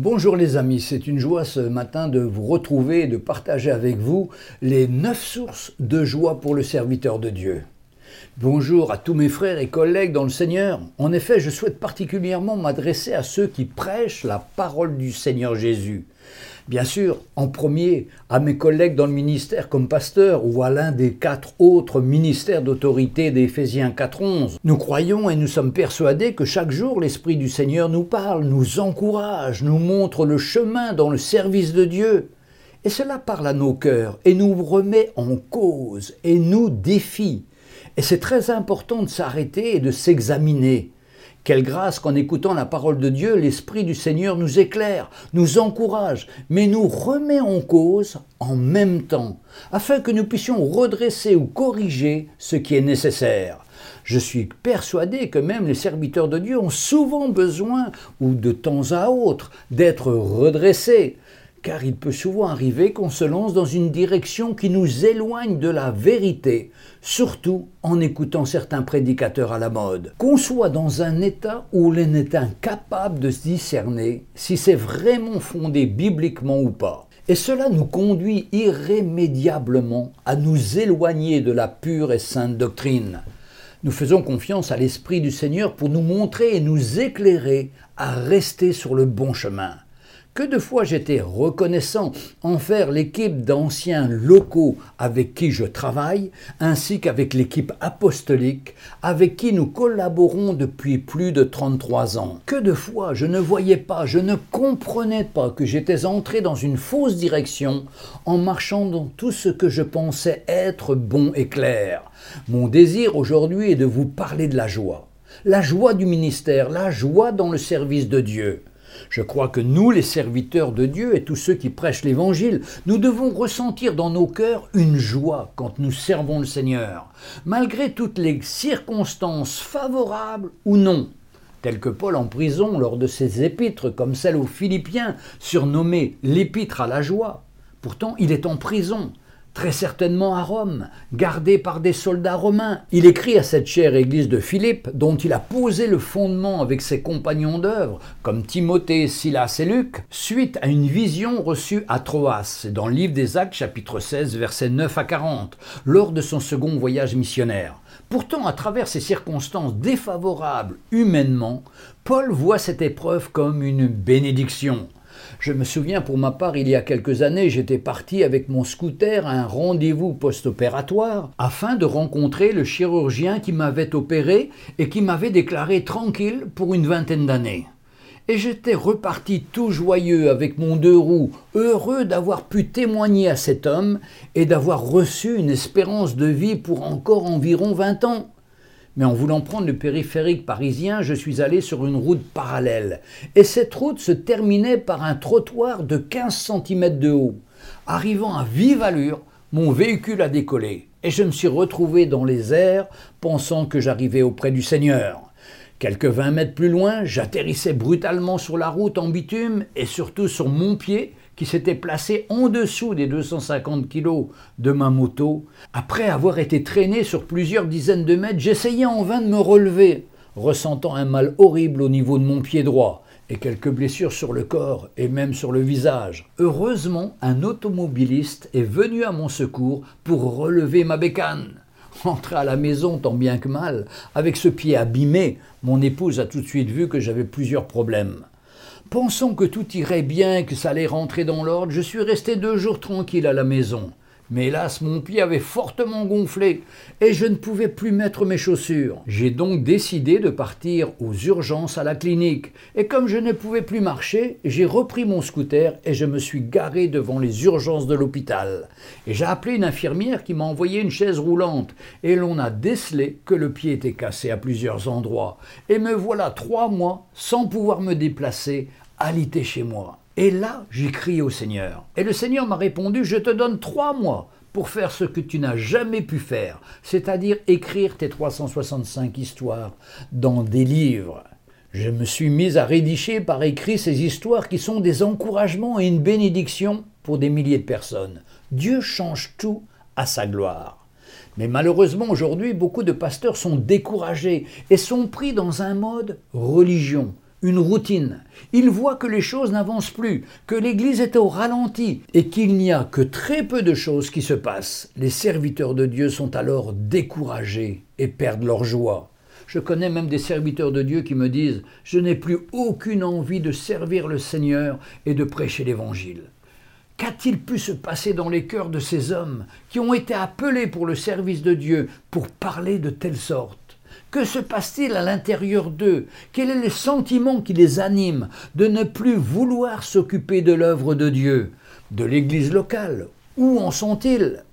Bonjour les amis, c'est une joie ce matin de vous retrouver et de partager avec vous les neuf sources de joie pour le serviteur de Dieu. Bonjour à tous mes frères et collègues dans le Seigneur. En effet, je souhaite particulièrement m'adresser à ceux qui prêchent la parole du Seigneur Jésus. Bien sûr, en premier, à mes collègues dans le ministère comme pasteur ou à l'un des quatre autres ministères d'autorité d'Éphésiens 4.11. Nous croyons et nous sommes persuadés que chaque jour l'Esprit du Seigneur nous parle, nous encourage, nous montre le chemin dans le service de Dieu. Et cela parle à nos cœurs et nous remet en cause et nous défie. Et c'est très important de s'arrêter et de s'examiner. Quelle grâce qu'en écoutant la parole de Dieu, l'Esprit du Seigneur nous éclaire, nous encourage, mais nous remet en cause en même temps, afin que nous puissions redresser ou corriger ce qui est nécessaire. Je suis persuadé que même les serviteurs de Dieu ont souvent besoin, ou de temps à autre, d'être redressés car il peut souvent arriver qu'on se lance dans une direction qui nous éloigne de la vérité, surtout en écoutant certains prédicateurs à la mode. Qu'on soit dans un état où l'on est incapable de se discerner si c'est vraiment fondé bibliquement ou pas. Et cela nous conduit irrémédiablement à nous éloigner de la pure et sainte doctrine. Nous faisons confiance à l'Esprit du Seigneur pour nous montrer et nous éclairer à rester sur le bon chemin que de fois j'étais reconnaissant envers l'équipe d'anciens locaux avec qui je travaille, ainsi qu'avec l'équipe apostolique avec qui nous collaborons depuis plus de 33 ans. Que de fois je ne voyais pas, je ne comprenais pas que j'étais entré dans une fausse direction en marchant dans tout ce que je pensais être bon et clair. Mon désir aujourd'hui est de vous parler de la joie. La joie du ministère, la joie dans le service de Dieu. Je crois que nous, les serviteurs de Dieu et tous ceux qui prêchent l'Évangile, nous devons ressentir dans nos cœurs une joie quand nous servons le Seigneur, malgré toutes les circonstances favorables ou non, telles que Paul en prison lors de ses épîtres, comme celle aux Philippiens, surnommée l'épître à la joie. Pourtant, il est en prison, très certainement à Rome, gardé par des soldats romains. Il écrit à cette chère église de Philippe, dont il a posé le fondement avec ses compagnons d'œuvre, comme Timothée, Silas et Luc, suite à une vision reçue à Troas, dans le livre des Actes chapitre 16 versets 9 à 40, lors de son second voyage missionnaire. Pourtant, à travers ces circonstances défavorables humainement, Paul voit cette épreuve comme une bénédiction. Je me souviens pour ma part, il y a quelques années, j'étais parti avec mon scooter à un rendez-vous post-opératoire afin de rencontrer le chirurgien qui m'avait opéré et qui m'avait déclaré tranquille pour une vingtaine d'années. Et j'étais reparti tout joyeux avec mon deux roues, heureux d'avoir pu témoigner à cet homme et d'avoir reçu une espérance de vie pour encore environ vingt ans mais en voulant prendre le périphérique parisien, je suis allé sur une route parallèle. Et cette route se terminait par un trottoir de 15 cm de haut. Arrivant à vive allure, mon véhicule a décollé, et je me suis retrouvé dans les airs, pensant que j'arrivais auprès du Seigneur. Quelques 20 mètres plus loin, j'atterrissais brutalement sur la route en bitume et surtout sur mon pied qui s'était placé en dessous des 250 kilos de ma moto. Après avoir été traîné sur plusieurs dizaines de mètres, j'essayais en vain de me relever, ressentant un mal horrible au niveau de mon pied droit et quelques blessures sur le corps et même sur le visage. Heureusement, un automobiliste est venu à mon secours pour relever ma bécane. Rentré à la maison tant bien que mal, avec ce pied abîmé, mon épouse a tout de suite vu que j'avais plusieurs problèmes. Pensant que tout irait bien, que ça allait rentrer dans l'ordre, je suis resté deux jours tranquille à la maison. Mais hélas, mon pied avait fortement gonflé et je ne pouvais plus mettre mes chaussures. J'ai donc décidé de partir aux urgences à la clinique. Et comme je ne pouvais plus marcher, j'ai repris mon scooter et je me suis garé devant les urgences de l'hôpital. Et j'ai appelé une infirmière qui m'a envoyé une chaise roulante. Et l'on a décelé que le pied était cassé à plusieurs endroits. Et me voilà trois mois sans pouvoir me déplacer, alité chez moi. Et là, j'ai crié au Seigneur. Et le Seigneur m'a répondu, je te donne trois mois pour faire ce que tu n'as jamais pu faire, c'est-à-dire écrire tes 365 histoires dans des livres. Je me suis mis à rédiger par écrit ces histoires qui sont des encouragements et une bénédiction pour des milliers de personnes. Dieu change tout à sa gloire. Mais malheureusement aujourd'hui, beaucoup de pasteurs sont découragés et sont pris dans un mode religion une routine. Il voit que les choses n'avancent plus, que l'Église est au ralenti et qu'il n'y a que très peu de choses qui se passent. Les serviteurs de Dieu sont alors découragés et perdent leur joie. Je connais même des serviteurs de Dieu qui me disent ⁇ Je n'ai plus aucune envie de servir le Seigneur et de prêcher l'Évangile ⁇ Qu'a-t-il pu se passer dans les cœurs de ces hommes qui ont été appelés pour le service de Dieu pour parler de telle sorte? Que se passe-t-il à l'intérieur d'eux? Quel est le sentiment qui les anime de ne plus vouloir s'occuper de l'œuvre de Dieu, de l'Église locale? Où en sont-ils?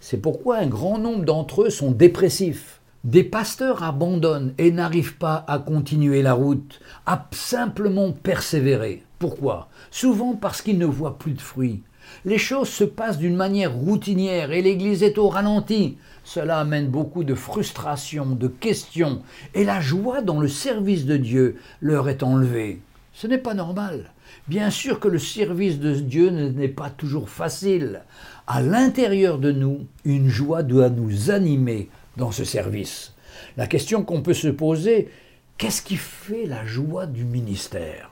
C'est pourquoi un grand nombre d'entre eux sont dépressifs. Des pasteurs abandonnent et n'arrivent pas à continuer la route, à simplement persévérer. Pourquoi? Souvent parce qu'ils ne voient plus de fruits. Les choses se passent d'une manière routinière et l'Église est au ralenti. Cela amène beaucoup de frustration, de questions, et la joie dans le service de Dieu leur est enlevée. Ce n'est pas normal. Bien sûr que le service de Dieu n'est pas toujours facile. À l'intérieur de nous, une joie doit nous animer dans ce service. La question qu'on peut se poser, qu'est-ce qui fait la joie du ministère?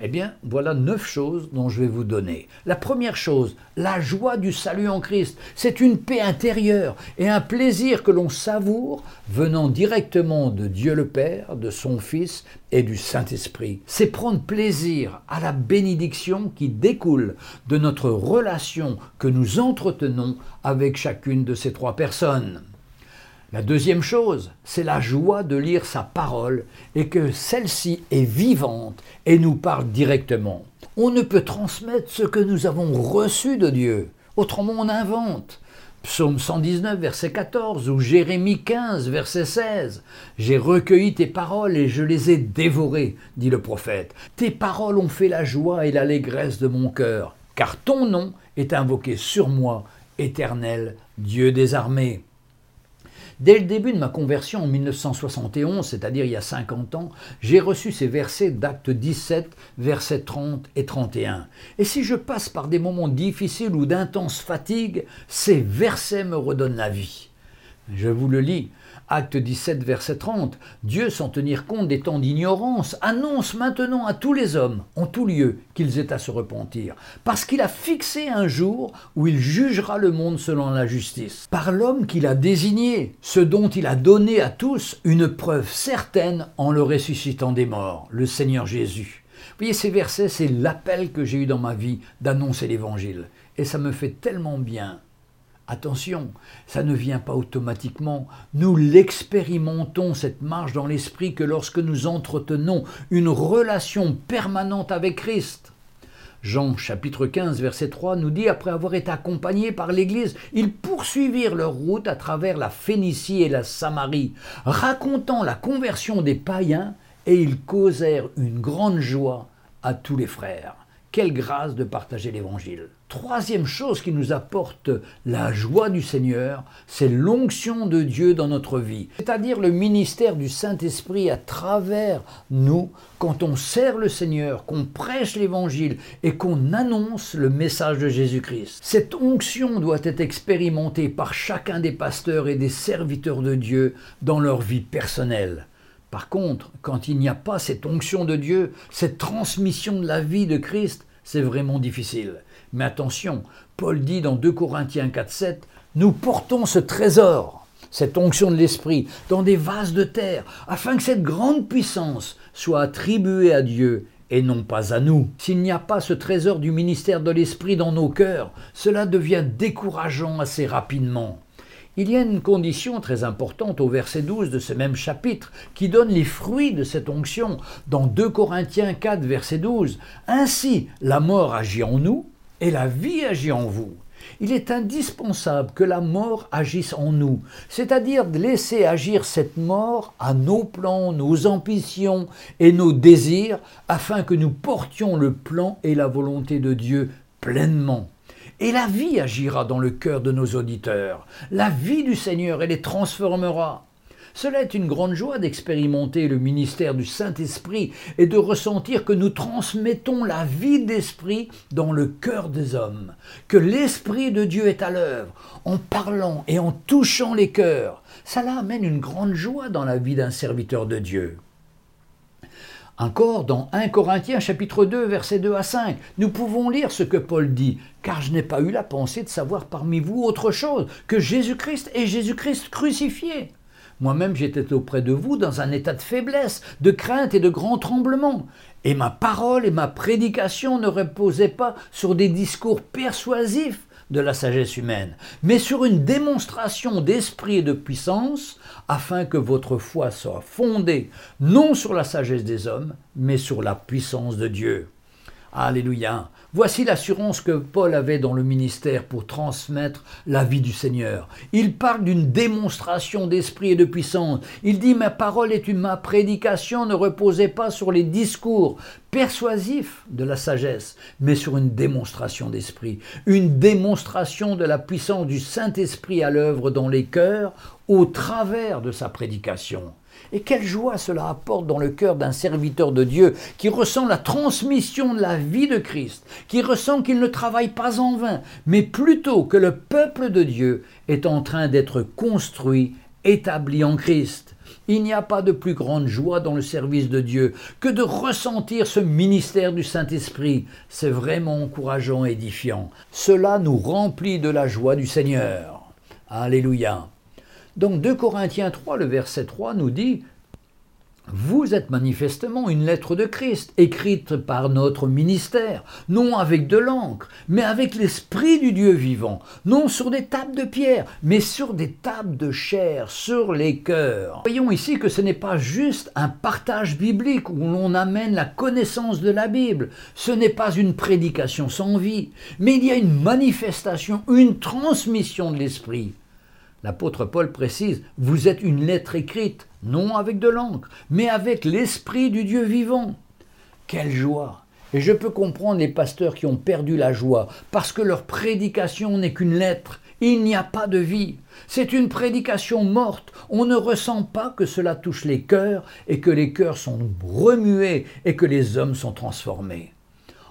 Eh bien, voilà neuf choses dont je vais vous donner. La première chose, la joie du salut en Christ. C'est une paix intérieure et un plaisir que l'on savoure venant directement de Dieu le Père, de son Fils et du Saint-Esprit. C'est prendre plaisir à la bénédiction qui découle de notre relation que nous entretenons avec chacune de ces trois personnes. La deuxième chose, c'est la joie de lire sa parole et que celle-ci est vivante et nous parle directement. On ne peut transmettre ce que nous avons reçu de Dieu. Autrement, on invente. Psaume 119, verset 14, ou Jérémie 15, verset 16. J'ai recueilli tes paroles et je les ai dévorées, dit le prophète. Tes paroles ont fait la joie et l'allégresse de mon cœur, car ton nom est invoqué sur moi, éternel Dieu des armées. Dès le début de ma conversion en 1971, c'est-à-dire il y a 50 ans, j'ai reçu ces versets d'Acte 17, versets 30 et 31. Et si je passe par des moments difficiles ou d'intense fatigue, ces versets me redonnent la vie. Je vous le lis. Acte 17, verset 30. Dieu, sans tenir compte des temps d'ignorance, annonce maintenant à tous les hommes, en tout lieu, qu'ils aient à se repentir, parce qu'il a fixé un jour où il jugera le monde selon la justice, par l'homme qu'il a désigné, ce dont il a donné à tous une preuve certaine en le ressuscitant des morts, le Seigneur Jésus. Vous voyez, ces versets, c'est l'appel que j'ai eu dans ma vie d'annoncer l'Évangile. Et ça me fait tellement bien Attention, ça ne vient pas automatiquement. Nous l'expérimentons, cette marche dans l'esprit, que lorsque nous entretenons une relation permanente avec Christ. Jean chapitre 15 verset 3 nous dit, après avoir été accompagnés par l'Église, ils poursuivirent leur route à travers la Phénicie et la Samarie, racontant la conversion des païens, et ils causèrent une grande joie à tous les frères. Quelle grâce de partager l'Évangile. Troisième chose qui nous apporte la joie du Seigneur, c'est l'onction de Dieu dans notre vie, c'est-à-dire le ministère du Saint-Esprit à travers nous quand on sert le Seigneur, qu'on prêche l'Évangile et qu'on annonce le message de Jésus-Christ. Cette onction doit être expérimentée par chacun des pasteurs et des serviteurs de Dieu dans leur vie personnelle. Par contre, quand il n'y a pas cette onction de Dieu, cette transmission de la vie de Christ, c'est vraiment difficile. Mais attention, Paul dit dans 2 Corinthiens 4, 7, nous portons ce trésor, cette onction de l'Esprit, dans des vases de terre, afin que cette grande puissance soit attribuée à Dieu et non pas à nous. S'il n'y a pas ce trésor du ministère de l'Esprit dans nos cœurs, cela devient décourageant assez rapidement. Il y a une condition très importante au verset 12 de ce même chapitre qui donne les fruits de cette onction dans 2 Corinthiens 4 verset 12. Ainsi, la mort agit en nous et la vie agit en vous. Il est indispensable que la mort agisse en nous, c'est-à-dire de laisser agir cette mort à nos plans, nos ambitions et nos désirs, afin que nous portions le plan et la volonté de Dieu pleinement. Et la vie agira dans le cœur de nos auditeurs. La vie du Seigneur, elle les transformera. Cela est une grande joie d'expérimenter le ministère du Saint-Esprit et de ressentir que nous transmettons la vie d'esprit dans le cœur des hommes, que l'Esprit de Dieu est à l'œuvre, en parlant et en touchant les cœurs. Cela amène une grande joie dans la vie d'un serviteur de Dieu. Encore dans 1 Corinthiens chapitre 2 versets 2 à 5, nous pouvons lire ce que Paul dit, car je n'ai pas eu la pensée de savoir parmi vous autre chose que Jésus-Christ et Jésus-Christ crucifié. Moi-même j'étais auprès de vous dans un état de faiblesse, de crainte et de grand tremblement. Et ma parole et ma prédication ne reposaient pas sur des discours persuasifs, de la sagesse humaine, mais sur une démonstration d'esprit et de puissance, afin que votre foi soit fondée non sur la sagesse des hommes, mais sur la puissance de Dieu. Alléluia. Voici l'assurance que Paul avait dans le ministère pour transmettre la vie du Seigneur. Il parle d'une démonstration d'esprit et de puissance. Il dit Ma parole et ma prédication ne reposaient pas sur les discours persuasifs de la sagesse, mais sur une démonstration d'esprit, une démonstration de la puissance du Saint-Esprit à l'œuvre dans les cœurs au travers de sa prédication. Et quelle joie cela apporte dans le cœur d'un serviteur de Dieu qui ressent la transmission de la vie de Christ, qui ressent qu'il ne travaille pas en vain, mais plutôt que le peuple de Dieu est en train d'être construit, établi en Christ. Il n'y a pas de plus grande joie dans le service de Dieu que de ressentir ce ministère du Saint-Esprit. C'est vraiment encourageant et édifiant. Cela nous remplit de la joie du Seigneur. Alléluia. Donc 2 Corinthiens 3, le verset 3 nous dit vous êtes manifestement une lettre de Christ, écrite par notre ministère, non avec de l'encre, mais avec l'Esprit du Dieu vivant, non sur des tables de pierre, mais sur des tables de chair, sur les cœurs. Voyons ici que ce n'est pas juste un partage biblique où l'on amène la connaissance de la Bible, ce n'est pas une prédication sans vie, mais il y a une manifestation, une transmission de l'Esprit. L'apôtre Paul précise, vous êtes une lettre écrite, non avec de l'encre, mais avec l'Esprit du Dieu vivant. Quelle joie Et je peux comprendre les pasteurs qui ont perdu la joie, parce que leur prédication n'est qu'une lettre, il n'y a pas de vie. C'est une prédication morte. On ne ressent pas que cela touche les cœurs et que les cœurs sont remués et que les hommes sont transformés.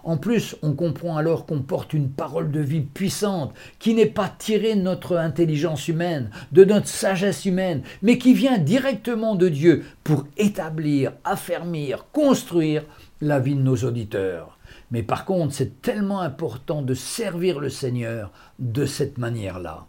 En plus, on comprend alors qu'on porte une parole de vie puissante, qui n'est pas tirée de notre intelligence humaine, de notre sagesse humaine, mais qui vient directement de Dieu pour établir, affermir, construire la vie de nos auditeurs. Mais par contre, c'est tellement important de servir le Seigneur de cette manière-là.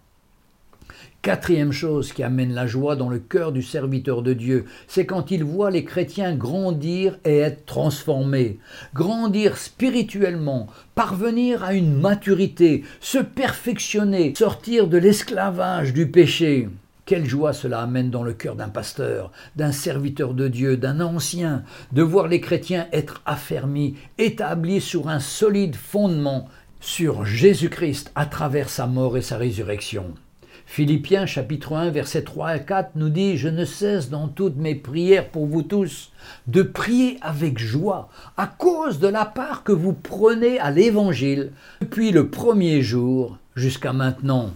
Quatrième chose qui amène la joie dans le cœur du serviteur de Dieu, c'est quand il voit les chrétiens grandir et être transformés, grandir spirituellement, parvenir à une maturité, se perfectionner, sortir de l'esclavage du péché. Quelle joie cela amène dans le cœur d'un pasteur, d'un serviteur de Dieu, d'un ancien, de voir les chrétiens être affermis, établis sur un solide fondement, sur Jésus-Christ à travers sa mort et sa résurrection. Philippiens chapitre 1 versets 3 et 4 nous dit Je ne cesse dans toutes mes prières pour vous tous de prier avec joie à cause de la part que vous prenez à l'évangile depuis le premier jour jusqu'à maintenant.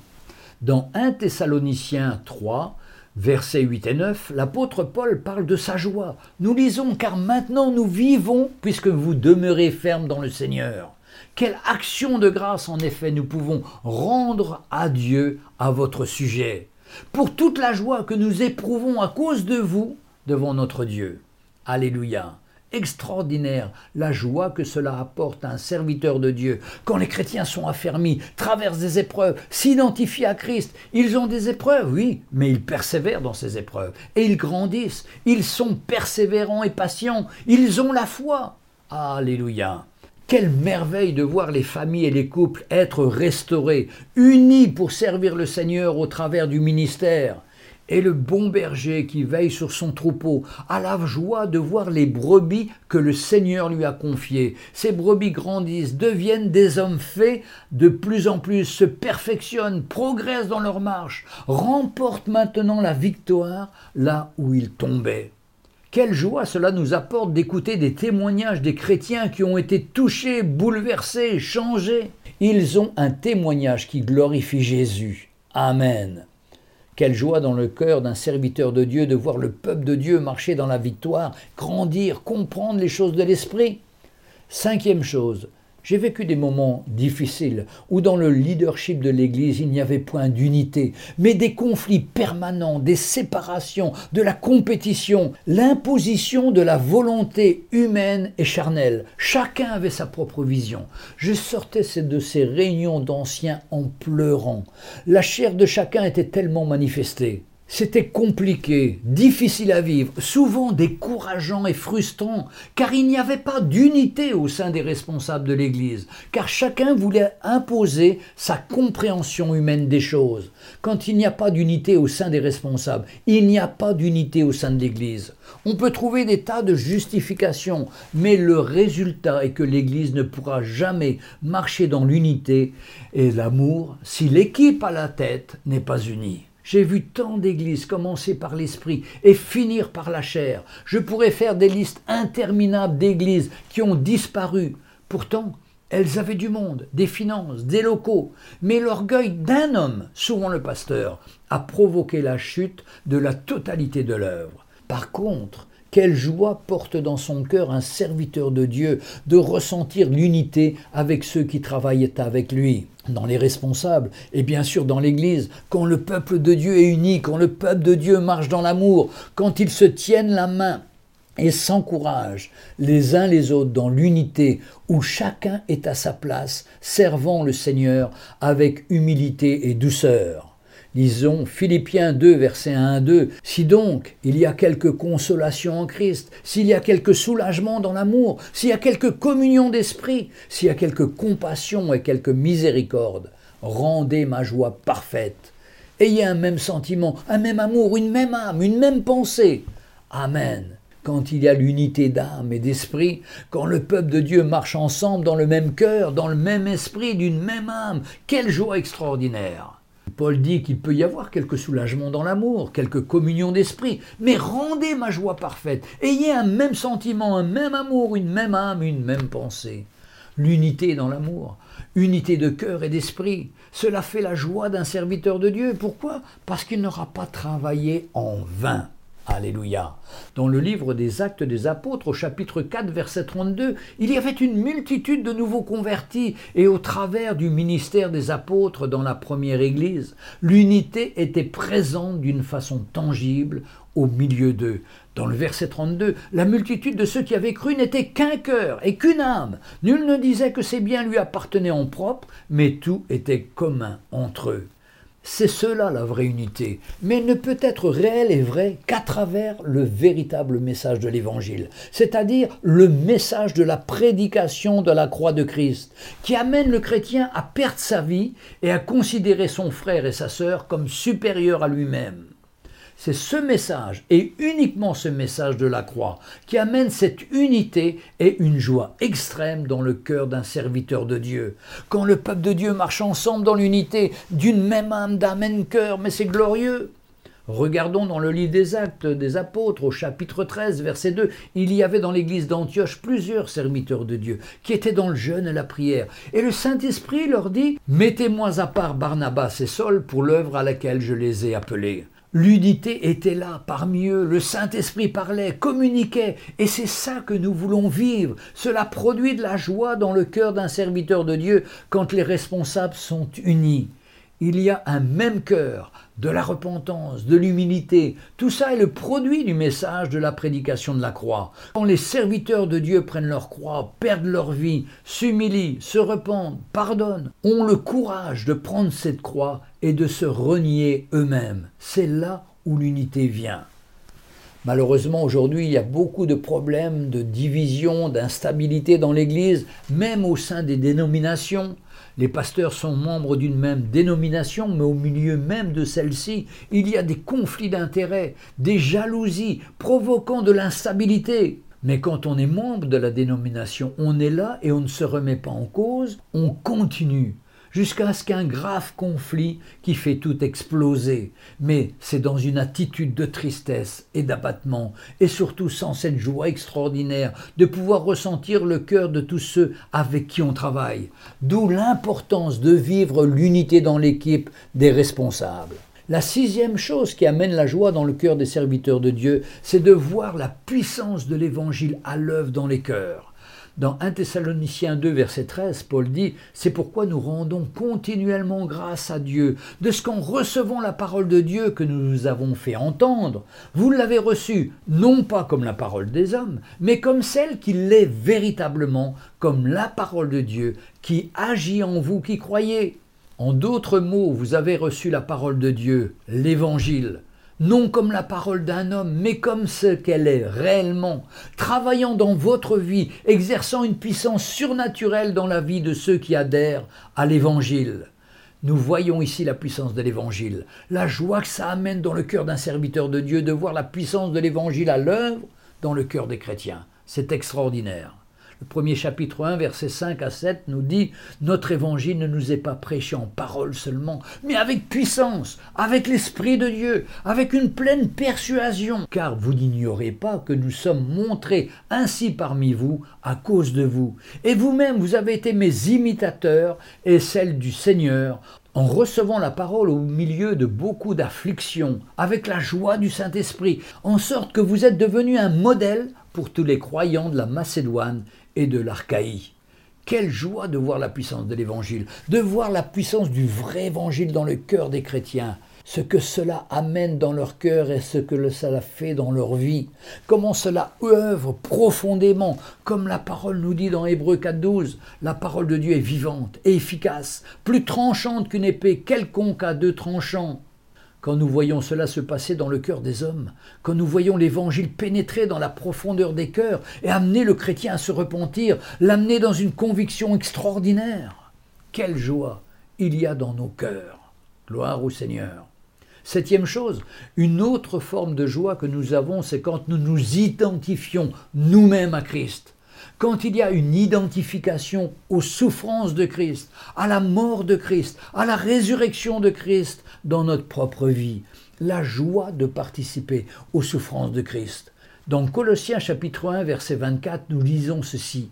Dans 1 Thessaloniciens 3 Versets 8 et 9, l'apôtre Paul parle de sa joie. Nous lisons car maintenant nous vivons puisque vous demeurez fermes dans le Seigneur. Quelle action de grâce en effet nous pouvons rendre à Dieu à votre sujet, pour toute la joie que nous éprouvons à cause de vous devant notre Dieu. Alléluia. Extraordinaire la joie que cela apporte à un serviteur de Dieu. Quand les chrétiens sont affermis, traversent des épreuves, s'identifient à Christ, ils ont des épreuves, oui, mais ils persévèrent dans ces épreuves et ils grandissent. Ils sont persévérants et patients. Ils ont la foi. Alléluia. Quelle merveille de voir les familles et les couples être restaurés, unis pour servir le Seigneur au travers du ministère. Et le bon berger qui veille sur son troupeau a la joie de voir les brebis que le Seigneur lui a confiées. Ces brebis grandissent, deviennent des hommes faits, de plus en plus se perfectionnent, progressent dans leur marche, remportent maintenant la victoire là où ils tombaient. Quelle joie cela nous apporte d'écouter des témoignages des chrétiens qui ont été touchés, bouleversés, changés. Ils ont un témoignage qui glorifie Jésus. Amen. Quelle joie dans le cœur d'un serviteur de Dieu de voir le peuple de Dieu marcher dans la victoire, grandir, comprendre les choses de l'esprit. Cinquième chose, J'ai vécu des moments difficiles où dans le leadership de l'Église il n'y avait point d'unité, mais des conflits permanents, des séparations, de la compétition, l'imposition de la volonté humaine et charnelle. Chacun avait sa propre vision. Je sortais de ces réunions d'anciens en pleurant. La chair de chacun était tellement manifestée. C'était compliqué, difficile à vivre, souvent décourageant et frustrant, car il n'y avait pas d'unité au sein des responsables de l'Église, car chacun voulait imposer sa compréhension humaine des choses. Quand il n'y a pas d'unité au sein des responsables, il n'y a pas d'unité au sein de l'Église. On peut trouver des tas de justifications, mais le résultat est que l'Église ne pourra jamais marcher dans l'unité et l'amour si l'équipe à la tête n'est pas unie. J'ai vu tant d'églises commencer par l'esprit et finir par la chair. Je pourrais faire des listes interminables d'églises qui ont disparu. Pourtant, elles avaient du monde, des finances, des locaux, mais l'orgueil d'un homme, souvent le pasteur, a provoqué la chute de la totalité de l'œuvre. Par contre, quelle joie porte dans son cœur un serviteur de Dieu de ressentir l'unité avec ceux qui travaillent avec lui dans les responsables et bien sûr dans l'Église, quand le peuple de Dieu est uni, quand le peuple de Dieu marche dans l'amour, quand ils se tiennent la main et s'encouragent les uns les autres dans l'unité où chacun est à sa place, servant le Seigneur avec humilité et douceur. Lisons Philippiens 2, verset 1 à 2. Si donc il y a quelque consolation en Christ, s'il y a quelque soulagement dans l'amour, s'il y a quelque communion d'esprit, s'il y a quelque compassion et quelque miséricorde, rendez ma joie parfaite. Ayez un même sentiment, un même amour, une même âme, une même pensée. Amen quand il y a l'unité d'âme et d'esprit, quand le peuple de Dieu marche ensemble dans le même cœur, dans le même esprit, d'une même âme, quelle joie extraordinaire. Paul dit qu'il peut y avoir quelques soulagements dans l'amour, quelques communions d'esprit, mais rendez ma joie parfaite. Ayez un même sentiment, un même amour, une même âme, une même pensée. L'unité dans l'amour, unité de cœur et d'esprit, cela fait la joie d'un serviteur de Dieu. Pourquoi? Parce qu'il n'aura pas travaillé en vain. Alléluia. Dans le livre des Actes des Apôtres, au chapitre 4, verset 32, il y avait une multitude de nouveaux convertis, et au travers du ministère des apôtres dans la première Église, l'unité était présente d'une façon tangible au milieu d'eux. Dans le verset 32, la multitude de ceux qui avaient cru n'était qu'un cœur et qu'une âme. Nul ne disait que ses biens lui appartenaient en propre, mais tout était commun entre eux. C'est cela la vraie unité, mais ne peut être réelle et vraie qu'à travers le véritable message de l'Évangile, c'est-à-dire le message de la prédication de la croix de Christ, qui amène le chrétien à perdre sa vie et à considérer son frère et sa sœur comme supérieurs à lui-même. C'est ce message, et uniquement ce message de la croix, qui amène cette unité et une joie extrême dans le cœur d'un serviteur de Dieu. Quand le peuple de Dieu marche ensemble dans l'unité, d'une même âme, d'un même cœur, mais c'est glorieux. Regardons dans le livre des Actes des Apôtres, au chapitre 13, verset 2, il y avait dans l'église d'Antioche plusieurs serviteurs de Dieu qui étaient dans le jeûne et la prière. Et le Saint-Esprit leur dit Mettez-moi à part Barnabas et Saul pour l'œuvre à laquelle je les ai appelés. L'unité était là parmi eux, le Saint-Esprit parlait, communiquait, et c'est ça que nous voulons vivre. Cela produit de la joie dans le cœur d'un serviteur de Dieu quand les responsables sont unis. Il y a un même cœur, de la repentance, de l'humilité. Tout ça est le produit du message de la prédication de la croix. Quand les serviteurs de Dieu prennent leur croix, perdent leur vie, s'humilient, se repentent, pardonnent, ont le courage de prendre cette croix et de se renier eux-mêmes. C'est là où l'unité vient. Malheureusement, aujourd'hui, il y a beaucoup de problèmes de division, d'instabilité dans l'Église, même au sein des dénominations. Les pasteurs sont membres d'une même dénomination, mais au milieu même de celle-ci, il y a des conflits d'intérêts, des jalousies, provoquant de l'instabilité. Mais quand on est membre de la dénomination, on est là et on ne se remet pas en cause, on continue jusqu'à ce qu'un grave conflit qui fait tout exploser. Mais c'est dans une attitude de tristesse et d'abattement, et surtout sans cette joie extraordinaire de pouvoir ressentir le cœur de tous ceux avec qui on travaille. D'où l'importance de vivre l'unité dans l'équipe des responsables. La sixième chose qui amène la joie dans le cœur des serviteurs de Dieu, c'est de voir la puissance de l'Évangile à l'œuvre dans les cœurs. Dans 1 Thessaloniciens 2, verset 13, Paul dit C'est pourquoi nous rendons continuellement grâce à Dieu, de ce qu'en recevant la parole de Dieu que nous nous avons fait entendre, vous l'avez reçue, non pas comme la parole des hommes, mais comme celle qui l'est véritablement, comme la parole de Dieu qui agit en vous qui croyez. En d'autres mots, vous avez reçu la parole de Dieu, l'Évangile, non comme la parole d'un homme, mais comme ce qu'elle est réellement, travaillant dans votre vie, exerçant une puissance surnaturelle dans la vie de ceux qui adhèrent à l'Évangile. Nous voyons ici la puissance de l'Évangile, la joie que ça amène dans le cœur d'un serviteur de Dieu de voir la puissance de l'Évangile à l'œuvre dans le cœur des chrétiens. C'est extraordinaire. Le premier chapitre 1, versets 5 à 7 nous dit Notre évangile ne nous est pas prêché en parole seulement, mais avec puissance, avec l'Esprit de Dieu, avec une pleine persuasion. Car vous n'ignorez pas que nous sommes montrés ainsi parmi vous à cause de vous. Et vous-même, vous avez été mes imitateurs et celles du Seigneur en recevant la parole au milieu de beaucoup d'afflictions, avec la joie du Saint-Esprit, en sorte que vous êtes devenu un modèle pour tous les croyants de la Macédoine et de l'Archaïe. Quelle joie de voir la puissance de l'Évangile, de voir la puissance du vrai Évangile dans le cœur des chrétiens, ce que cela amène dans leur cœur et ce que cela fait dans leur vie, comment cela œuvre profondément, comme la parole nous dit dans Hébreu 4.12, la parole de Dieu est vivante et efficace, plus tranchante qu'une épée quelconque à deux tranchants, quand nous voyons cela se passer dans le cœur des hommes, quand nous voyons l'Évangile pénétrer dans la profondeur des cœurs et amener le chrétien à se repentir, l'amener dans une conviction extraordinaire, quelle joie il y a dans nos cœurs. Gloire au Seigneur. Septième chose, une autre forme de joie que nous avons, c'est quand nous nous identifions nous-mêmes à Christ quand il y a une identification aux souffrances de Christ, à la mort de Christ, à la résurrection de Christ dans notre propre vie, la joie de participer aux souffrances de Christ. Dans Colossiens chapitre 1 verset 24, nous lisons ceci.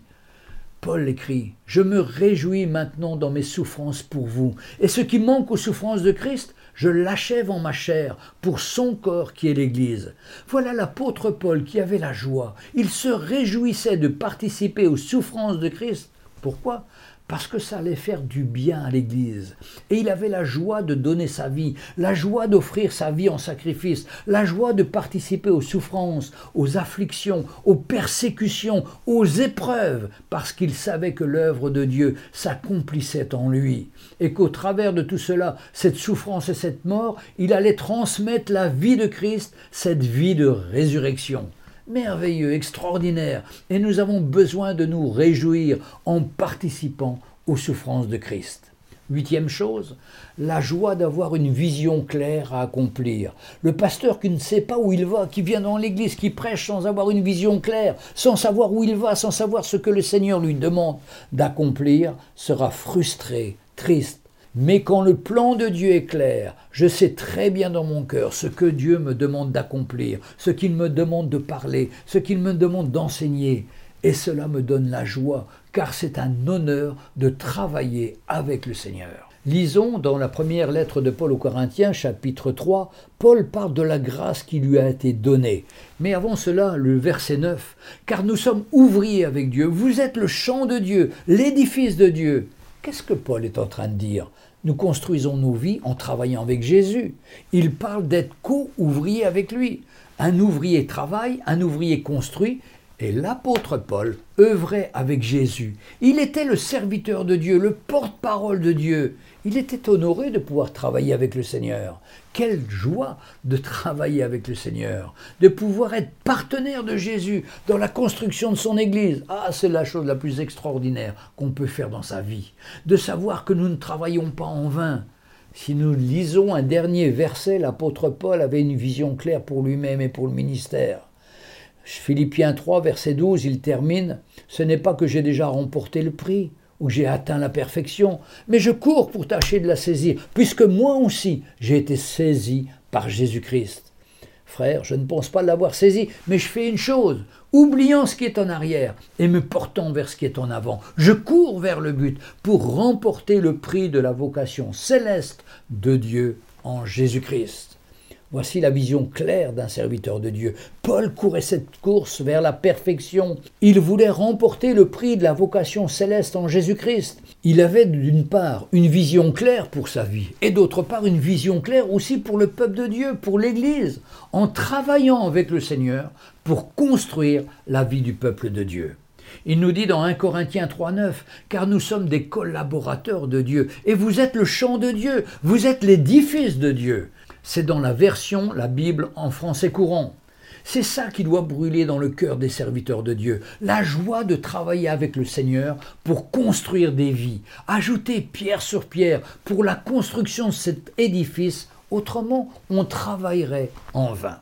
Paul écrit, Je me réjouis maintenant dans mes souffrances pour vous, et ce qui manque aux souffrances de Christ, je l'achève en ma chair pour son corps qui est l'Église. Voilà l'apôtre Paul qui avait la joie. Il se réjouissait de participer aux souffrances de Christ. Pourquoi? Parce que ça allait faire du bien à l'Église. Et il avait la joie de donner sa vie, la joie d'offrir sa vie en sacrifice, la joie de participer aux souffrances, aux afflictions, aux persécutions, aux épreuves, parce qu'il savait que l'œuvre de Dieu s'accomplissait en lui. Et qu'au travers de tout cela, cette souffrance et cette mort, il allait transmettre la vie de Christ, cette vie de résurrection merveilleux, extraordinaire, et nous avons besoin de nous réjouir en participant aux souffrances de Christ. Huitième chose, la joie d'avoir une vision claire à accomplir. Le pasteur qui ne sait pas où il va, qui vient dans l'église, qui prêche sans avoir une vision claire, sans savoir où il va, sans savoir ce que le Seigneur lui demande d'accomplir, sera frustré, triste, mais quand le plan de Dieu est clair, je sais très bien dans mon cœur ce que Dieu me demande d'accomplir, ce qu'il me demande de parler, ce qu'il me demande d'enseigner. Et cela me donne la joie, car c'est un honneur de travailler avec le Seigneur. Lisons dans la première lettre de Paul aux Corinthiens, chapitre 3, Paul parle de la grâce qui lui a été donnée. Mais avant cela, le verset 9, Car nous sommes ouvriers avec Dieu, vous êtes le champ de Dieu, l'édifice de Dieu. Qu'est-ce que Paul est en train de dire? Nous construisons nos vies en travaillant avec Jésus. Il parle d'être co-ouvrier avec lui. Un ouvrier travaille, un ouvrier construit, et l'apôtre Paul œuvrait avec Jésus. Il était le serviteur de Dieu, le porte-parole de Dieu. Il était honoré de pouvoir travailler avec le Seigneur. Quelle joie de travailler avec le Seigneur, de pouvoir être partenaire de Jésus dans la construction de son Église. Ah, c'est la chose la plus extraordinaire qu'on peut faire dans sa vie. De savoir que nous ne travaillons pas en vain. Si nous lisons un dernier verset, l'apôtre Paul avait une vision claire pour lui-même et pour le ministère. Philippiens 3, verset 12, il termine Ce n'est pas que j'ai déjà remporté le prix ou j'ai atteint la perfection, mais je cours pour tâcher de la saisir, puisque moi aussi j'ai été saisi par Jésus-Christ. Frère, je ne pense pas l'avoir saisi, mais je fais une chose, oubliant ce qui est en arrière et me portant vers ce qui est en avant. Je cours vers le but pour remporter le prix de la vocation céleste de Dieu en Jésus-Christ. Voici la vision claire d'un serviteur de Dieu. Paul courait cette course vers la perfection. Il voulait remporter le prix de la vocation céleste en Jésus-Christ. Il avait d'une part une vision claire pour sa vie et d'autre part une vision claire aussi pour le peuple de Dieu, pour l'Église, en travaillant avec le Seigneur pour construire la vie du peuple de Dieu. Il nous dit dans 1 Corinthiens 3.9, car nous sommes des collaborateurs de Dieu, et vous êtes le champ de Dieu, vous êtes l'édifice de Dieu. C'est dans la version, la Bible en français courant. C'est ça qui doit brûler dans le cœur des serviteurs de Dieu, la joie de travailler avec le Seigneur pour construire des vies, ajouter pierre sur pierre pour la construction de cet édifice, autrement on travaillerait en vain.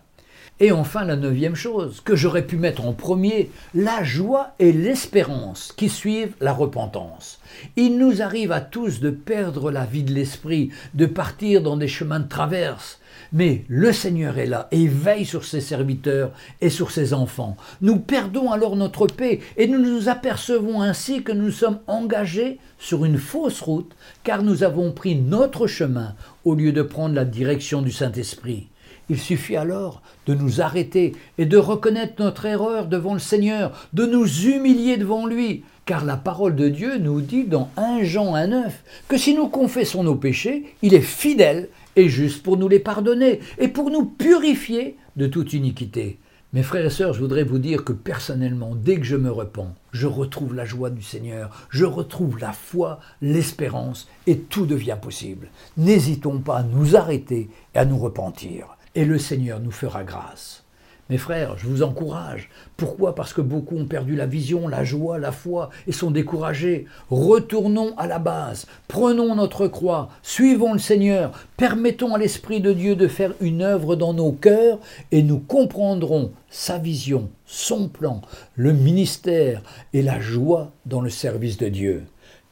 Et enfin, la neuvième chose que j'aurais pu mettre en premier, la joie et l'espérance qui suivent la repentance. Il nous arrive à tous de perdre la vie de l'esprit, de partir dans des chemins de traverse. Mais le Seigneur est là et veille sur ses serviteurs et sur ses enfants. Nous perdons alors notre paix et nous nous apercevons ainsi que nous sommes engagés sur une fausse route car nous avons pris notre chemin au lieu de prendre la direction du Saint-Esprit. Il suffit alors de nous arrêter et de reconnaître notre erreur devant le Seigneur, de nous humilier devant lui, car la parole de Dieu nous dit dans 1 Jean 1,9 que si nous confessons nos péchés, il est fidèle et juste pour nous les pardonner et pour nous purifier de toute iniquité. Mes frères et sœurs, je voudrais vous dire que personnellement, dès que je me repens, je retrouve la joie du Seigneur, je retrouve la foi, l'espérance, et tout devient possible. N'hésitons pas à nous arrêter et à nous repentir et le Seigneur nous fera grâce. Mes frères, je vous encourage. Pourquoi? Parce que beaucoup ont perdu la vision, la joie, la foi et sont découragés. Retournons à la base, prenons notre croix, suivons le Seigneur, permettons à l'Esprit de Dieu de faire une œuvre dans nos cœurs et nous comprendrons sa vision, son plan, le ministère et la joie dans le service de Dieu.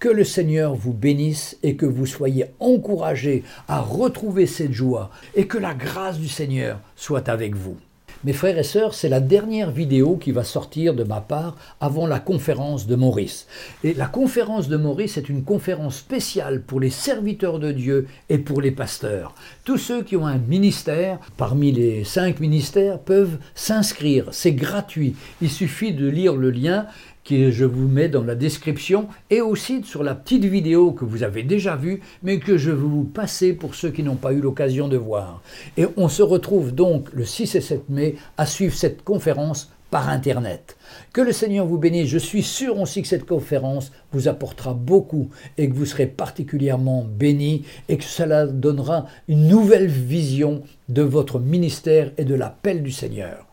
Que le Seigneur vous bénisse et que vous soyez encouragés à retrouver cette joie et que la grâce du Seigneur soit avec vous. Mes frères et sœurs, c'est la dernière vidéo qui va sortir de ma part avant la conférence de Maurice. Et la conférence de Maurice est une conférence spéciale pour les serviteurs de Dieu et pour les pasteurs. Tous ceux qui ont un ministère, parmi les cinq ministères, peuvent s'inscrire. C'est gratuit. Il suffit de lire le lien que je vous mets dans la description et aussi sur la petite vidéo que vous avez déjà vue, mais que je vais vous passer pour ceux qui n'ont pas eu l'occasion de voir. Et on se retrouve donc le 6 et 7 mai à suivre cette conférence par Internet. Que le Seigneur vous bénisse. Je suis sûr aussi que cette conférence vous apportera beaucoup et que vous serez particulièrement bénis et que cela donnera une nouvelle vision de votre ministère et de l'appel du Seigneur.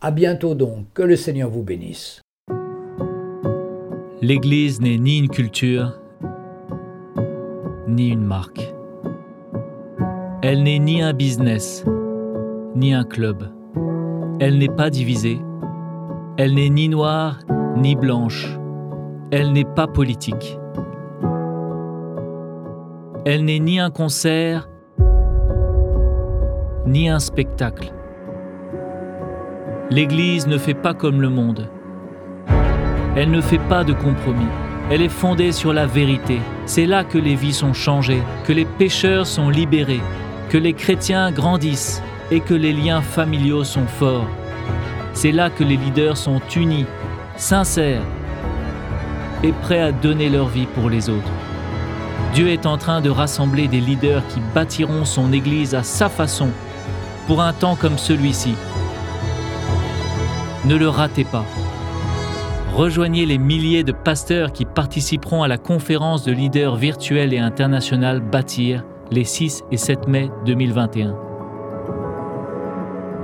À bientôt donc. Que le Seigneur vous bénisse. L'Église n'est ni une culture, ni une marque. Elle n'est ni un business, ni un club. Elle n'est pas divisée. Elle n'est ni noire, ni blanche. Elle n'est pas politique. Elle n'est ni un concert, ni un spectacle. L'Église ne fait pas comme le monde. Elle ne fait pas de compromis. Elle est fondée sur la vérité. C'est là que les vies sont changées, que les pécheurs sont libérés, que les chrétiens grandissent et que les liens familiaux sont forts. C'est là que les leaders sont unis, sincères et prêts à donner leur vie pour les autres. Dieu est en train de rassembler des leaders qui bâtiront son Église à sa façon pour un temps comme celui-ci. Ne le ratez pas. Rejoignez les milliers de pasteurs qui participeront à la conférence de leaders virtuels et internationales Bâtir les 6 et 7 mai 2021.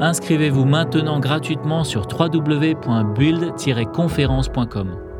Inscrivez-vous maintenant gratuitement sur www.build-conférence.com.